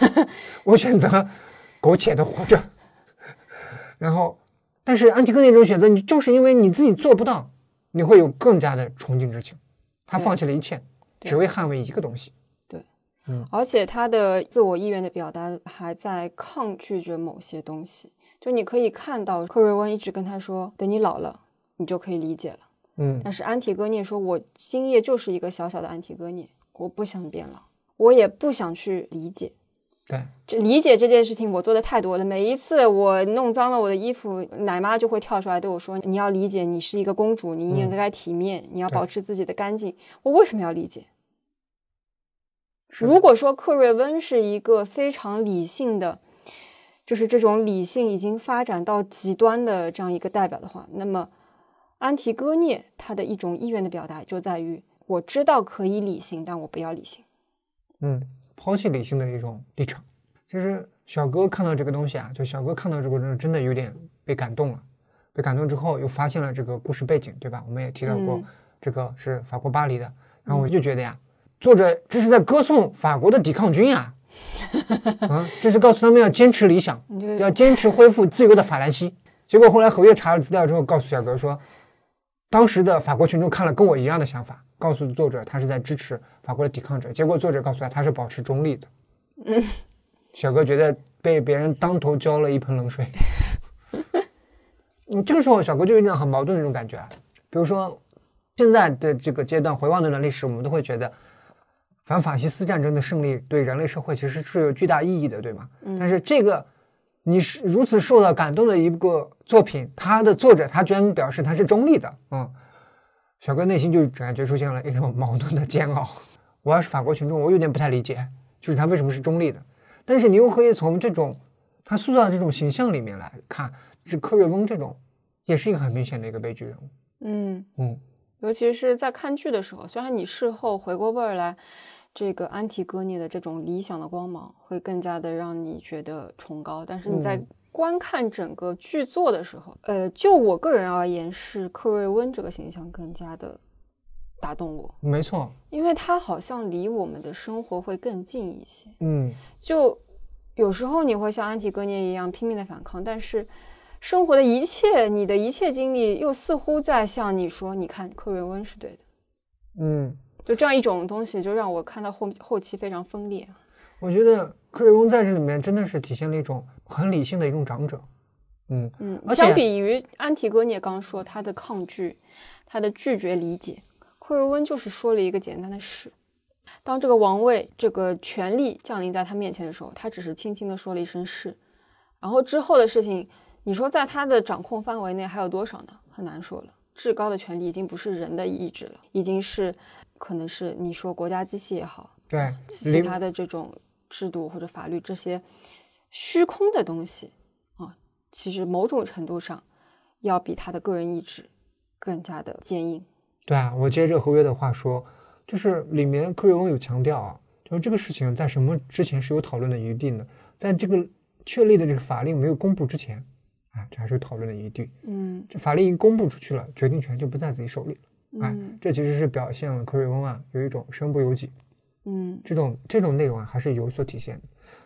我选择苟且的活着。然后，但是安提戈那种选择，你就是因为你自己做不到，你会有更加的崇敬之情。他放弃了一切，只为捍卫一个东西。对而且他的自我意愿的表达还在抗拒着某些东西。就你可以看到，克瑞温一直跟他说：“等你老了，你就可以理解了。”嗯，但是安提戈涅说：“我今夜就是一个小小的安提戈涅，我不想变老，我也不想去理解。对，这理解这件事情，我做的太多了。每一次我弄脏了我的衣服，奶妈就会跳出来对我说：‘你要理解，你是一个公主，你应该体面，你要保持自己的干净。’我为什么要理解？如果说克瑞温是一个非常理性的，就是这种理性已经发展到极端的这样一个代表的话，那么安提戈涅他的一种意愿的表达就在于：我知道可以理性，但我不要理性。嗯，抛弃理性的一种立场。其实小哥看到这个东西啊，就小哥看到这个人真的有点被感动了。被感动之后，又发现了这个故事背景，对吧？我们也提到过，嗯这个是法国巴黎的。然后我就觉得呀，作者这是在歌颂法国的抵抗军啊，啊，这是告诉他们要坚持理想，要坚持恢复自由的法兰西。结果后来何月查了资料之后，告诉小哥说，当时的法国群众看了跟我一样的想法，告诉作者他是在支持法国的抵抗者。结果作者告诉他他是保持中立的。嗯，小哥觉得被别人当头浇了一盆冷水。嗯，这个时候小哥就有一种很矛盾的那种感觉啊。比如说，现在的这个阶段回望这段历史，我们都会觉得反法西斯战争的胜利对人类社会其实是有巨大意义的，对吗？嗯但是这个你是如此受到感动的一个作品，它的作者他居然表示他是中立的，嗯，小哥内心就感觉出现了一种矛盾的煎熬。我要是法国群众，我有点不太理解，就是他为什么是中立的。但是你又可以从这种他塑造的这种形象里面来看，是科瑞翁这种，也是一个很明显的一个悲剧人物。嗯，嗯，尤其是在看剧的时候，虽然你事后回过味儿来，这个安提戈涅的这种理想的光芒会更加的让你觉得崇高，但是你在嗯观看整个剧作的时候，呃，就我个人而言，是克瑞温这个形象更加的打动我，没错，因为它好像离我们的生活会更近一些。嗯，就有时候你会像安提戈涅一样拼命的反抗，但是生活的一切，你的一切经历又似乎在向你说：“你看，克瑞温是对的。嗯，”就这样一种东西，就让我看到后后期非常分裂。我觉得克瑞翁在这里面真的是体现了一种很理性的一种长者。嗯，嗯，相比于安提戈涅刚刚说他的抗拒，他的拒绝理解，克瑞温就是说了一个简单的是。当这个王位、这个权力降临在他面前的时候，他只是轻轻的说了一声是。然后之后的事情，你说在他的掌控范围内还有多少呢？很难说了。至高的权力已经不是人的意志了，已经是可能是你说国家机器也好，对其他的这种制度或者法律这些虚空的东西啊，其实某种程度上要比他的个人意志更加的坚硬。对啊，我接着合约的话说，就是里面克瑞翁有强调啊，就是这个事情在什么之前是有讨论的余地呢？在这个确立的这个法令没有公布之前。啊，这还是有讨论的余地。嗯，这法令一公布出去了，决定权就不在自己手里了。哎，这其实是表现了克瑞翁啊有一种身不由己。嗯，这种这种内容啊还是有所体现的。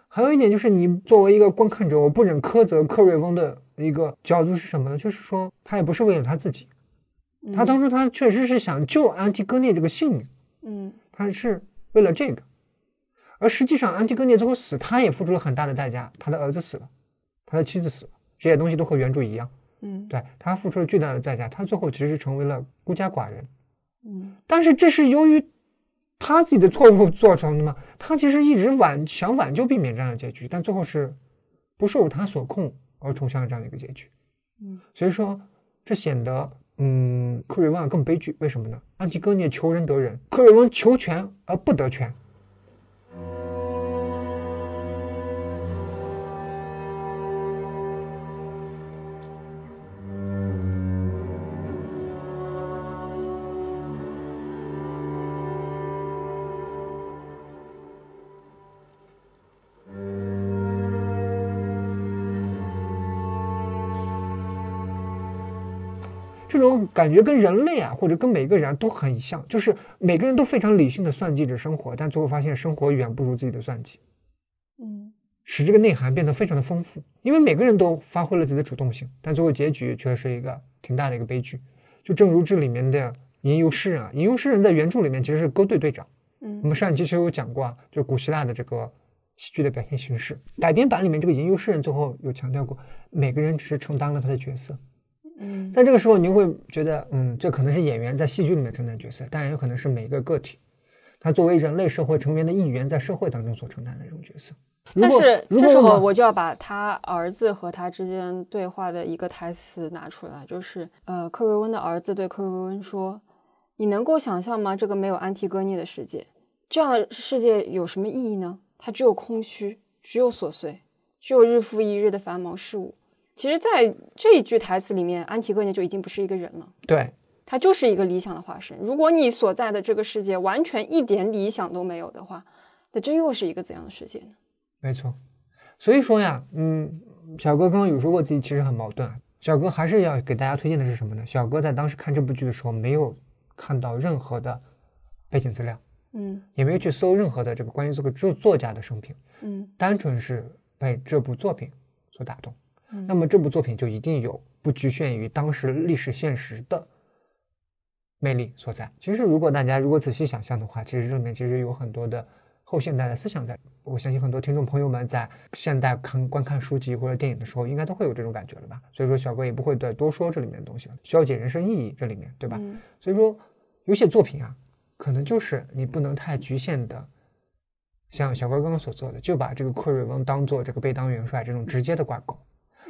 还有一点就是，你作为一个观看者，我不忍苛责克瑞翁的一个角度是什么呢？就是说他也不是为了他自己，他当初他确实是想救安提戈涅这个性命。嗯，他是为了这个，而实际上安提戈涅最后死，他也付出了很大的代价。他的儿子死了，他的妻子死了。这些东西都和原著一样，嗯，对他付出了巨大的代价，他最后其实成为了孤家寡人，嗯，但是这是由于他自己的错误造成的吗？他其实一直挽想挽救避免这样的结局，但最后是不受他所控而冲向了这样的一个结局，嗯，所以说这显得嗯克瑞翁更悲剧，为什么呢？安提戈涅求仁得仁，克瑞翁求权而不得权。这种感觉跟人类啊，或者跟每个人都很像，就是每个人都非常理性的算计着生活，但最后发现生活远不如自己的算计，嗯，使这个内涵变得非常的丰富。因为每个人都发挥了自己的主动性，但最后结局却是一个挺大的一个悲剧。就正如这里面的吟游诗人啊，吟游诗人在原著里面其实是勾兑队长。嗯，我们上一期其实有讲过啊，就古希腊的这个戏剧的表现形式。改编版里面这个吟游诗人最后有强调过，每个人只是承担了他的角色。嗯，在这个时候，你会觉得，嗯，这可能是演员在戏剧里面承担角色，但也有可能是每一个个体，他作为人类社会成员的一员，在社会当中所承担的一种角色。但是这时候我就要把他儿子和他之间对话的一个台词拿出来，就是呃，克瑞温的儿子对克瑞温说：“你能够想象吗？这个没有安提戈涅的世界，这样的世界有什么意义呢？它只有空虚，只有琐碎，只有日复一日的繁忙事物。”其实，在这一句台词里面，安提戈涅就已经不是一个人了，对，他就是一个理想的化身。如果你所在的这个世界完全一点理想都没有的话，那这又是一个怎样的世界呢？没错，所以说呀，嗯，小哥刚刚有说过自己其实很矛盾。小哥还是要给大家推荐的是什么呢？小哥在当时看这部剧的时候，没有看到任何的背景资料，嗯，也没有去搜任何的这个关于这个作作家的生平，嗯，单纯是被这部作品所打动。那么这部作品就一定有不局限于当时历史现实的魅力所在。其实，如果大家如果仔细想象的话，其实这里面其实有很多的后现代的思想在。我相信很多听众朋友们在现代看观看书籍或者电影的时候，应该都会有这种感觉了吧？所以说，小哥也不会再多说这里面的东西了，消解人生意义这里面，对吧？所以说，有些作品啊，可能就是你不能太局限的，像小哥刚刚所做的，就把这个克瑞翁当做这个贝当元帅这种直接的挂钩。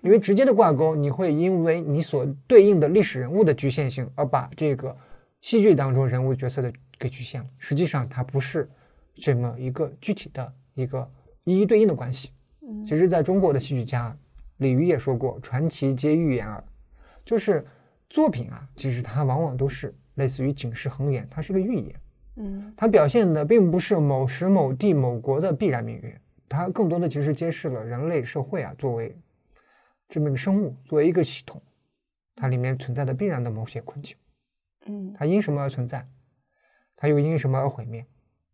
因为直接的挂钩，你会因为你所对应的历史人物的局限性，而把这个戏剧当中人物角色的给局限了。实际上，它不是这么一个具体的一个一一对应的关系。嗯，其实，在中国的戏剧家李渔也说过：“传奇皆寓言耳。”就是作品啊，其实它往往都是类似于警示恒言，它是个预言。嗯，它表现的并不是某时某地某国的必然命运，它更多的其实揭示了人类社会啊作为。这么一个生物作为一个系统，它里面存在的必然的某些困境，嗯，它因什么而存在，它又因什么而毁灭，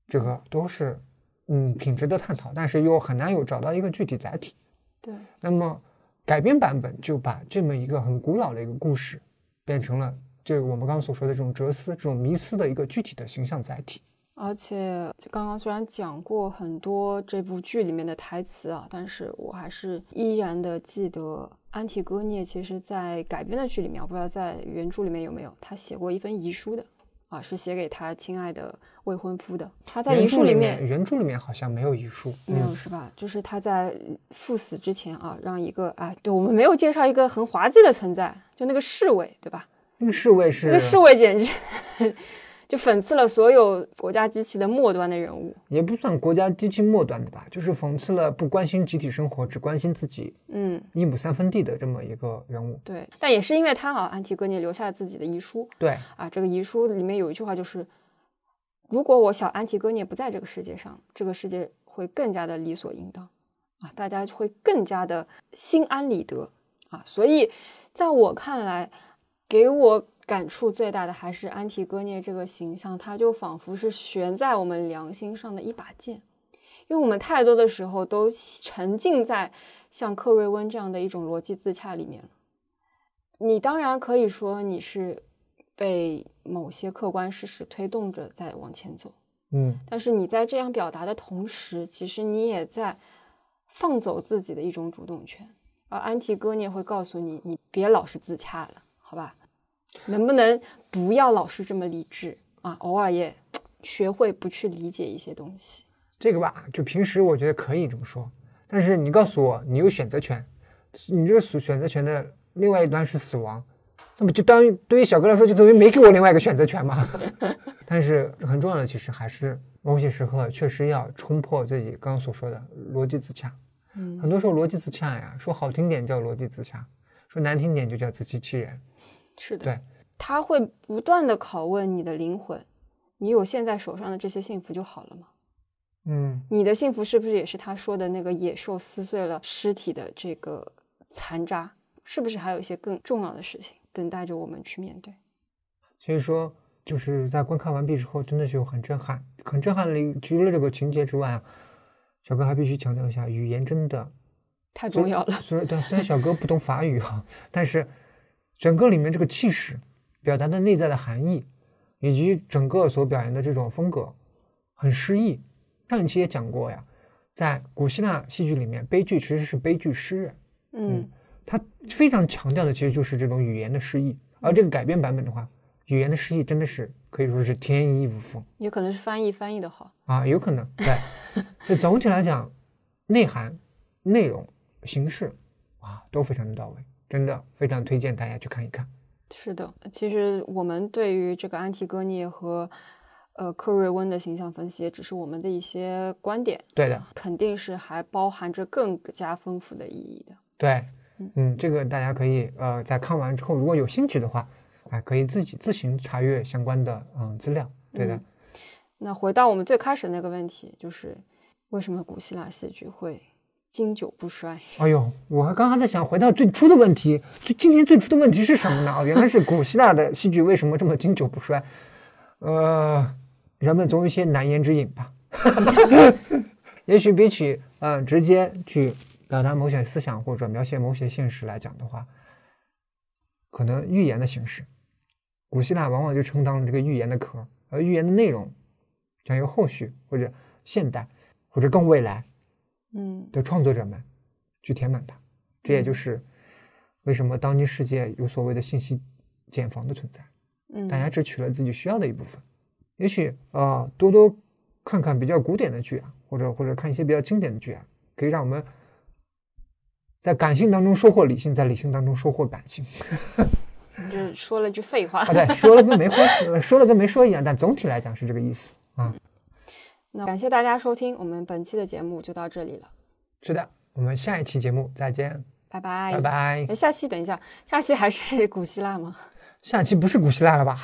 这个都是嗯挺值得探讨，但是又很难有找到一个具体载体。对，那么改编版本就把这么一个很古老的一个故事，变成了这我们刚刚所说的这种哲思、这种迷思的一个具体的形象载体。而且刚刚虽然讲过很多这部剧里面的台词啊，但是我还是依然的记得安提戈涅其实在改编的剧里面，我不知道在原著里面有没有他写过一封遗书的啊，是写给他亲爱的未婚夫的。他在遗书里面原著里面好像没有遗书，没有是吧？就是他在赴死之前啊，让一个啊，对我们没有介绍一个很滑稽的存在，就那个侍卫，对吧？那个侍卫是那个侍卫简直就讽刺了所有国家机器的末端的人物。也不算国家机器末端的吧，就是讽刺了不关心集体生活，只关心自己嗯，一亩三分地的这么一个人物。对。但也是因为他啊，安提戈涅留下了自己的遗书对，啊。这个遗书里面有一句话就是：如果我小安提戈涅不在这个世界上，这个世界会更加的理所应当啊，大家会更加的心安理得啊。所以，在我看来，给我感触最大的还是安提戈涅这个形象，他就仿佛是悬在我们良心上的一把剑，因为我们太多的时候都沉浸在像克瑞温这样的一种逻辑自洽里面了。你当然可以说你是被某些客观事实推动着在往前走，嗯，但是你在这样表达的同时，其实你也在放走自己的一种主动权。而安提戈涅会告诉你，你别老是自洽了，好吧？能不能不要老是这么理智啊？偶尔也学会不去理解一些东西。这个吧，就平时我觉得可以这么说，但是你告诉我你有选择权，你这个选选择权的另外一端是死亡，那么就当于对于小哥来说，就等于没给我另外一个选择权嘛。但是很重要的，其实还是某些时刻确实要冲破自己刚刚所说的逻辑自洽。嗯很多时候逻辑自洽呀，说好听点叫逻辑自洽，说难听点就叫自欺欺人。是的，对，他会不断的拷问你的灵魂，你有现在手上的这些幸福就好了吗？嗯，你的幸福是不是也是他说的那个野兽撕碎了尸体的这个残渣？是不是还有一些更重要的事情等待着我们去面对？所以说就是在观看完毕之后，真的是有很震撼，很震撼的。除了这个情节之外啊，小哥还必须强调一下，语言真的太重要了。虽然对，虽然小哥不懂法语哈，但是整个里面这个气势、表达的内在的含义，以及整个所表现的这种风格，很诗意。上一期也讲过呀，在古希腊戏剧里面，悲剧其实是悲剧诗人，嗯他非常强调的其实就是这种语言的诗意。而这个改编版本的话，语言的诗意真的是可以说是天衣无缝有可能是翻译翻译的好。啊，有可能对。就总体来讲，内涵、内容、形式啊都非常的到位，真的非常推荐大家去看一看。是的，其实我们对于这个安提戈涅和呃克瑞温的形象分析，也只是我们的一些观点，对的，肯定是还包含着更加丰富的意义的。对，嗯，这个大家可以呃在看完之后，如果有兴趣的话，哎，可以自己自行查阅相关的嗯资料。对的，嗯那回到我们最开始那个问题，就是为什么古希腊戏剧会经久不衰？哎呦，我刚刚在想，回到最初的问题，最今天最初的问题是什么呢？原来是古希腊的戏剧为什么这么经久不衰？呃，人们总有一些难言之隐吧。也许比起呃直接去表达某些思想或者描写某些现实来讲的话，可能寓言的形式，古希腊往往就充当了这个寓言的壳，而寓言的内容将由后续或者现代或者更未来嗯的创作者们去填满它。这也就是为什么当今世界有所谓的信息茧房的存在，嗯，大家只取了自己需要的一部分。也许啊、呃多多看看比较古典的剧啊，或者或者看一些比较经典的剧啊，可以让我们在感性当中收获理性，在理性当中收获感性。这说了句废话。啊，对，说了跟没 说，呃说了跟没说一样，但总体来讲是这个意思啊。那感谢大家收听，我们本期的节目就到这里了，是的，我们下一期节目再见，拜拜。拜拜哎，。下期等一下，下期还是古希腊吗？下期不是古希腊了吧？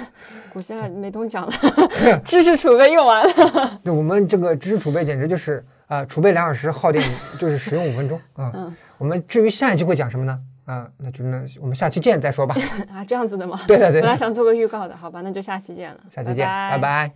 古希腊没东西讲了，知识储备用完了。对我们这个知识储备简直就是啊、储备两小时，耗电就是使用五分钟啊。嗯我们至于下一期会讲什么呢？啊，那就那我们下期见再说吧。啊，这样子的吗？对的对的本来想做个预告的，好吧，那就下期见了。下期见，拜拜拜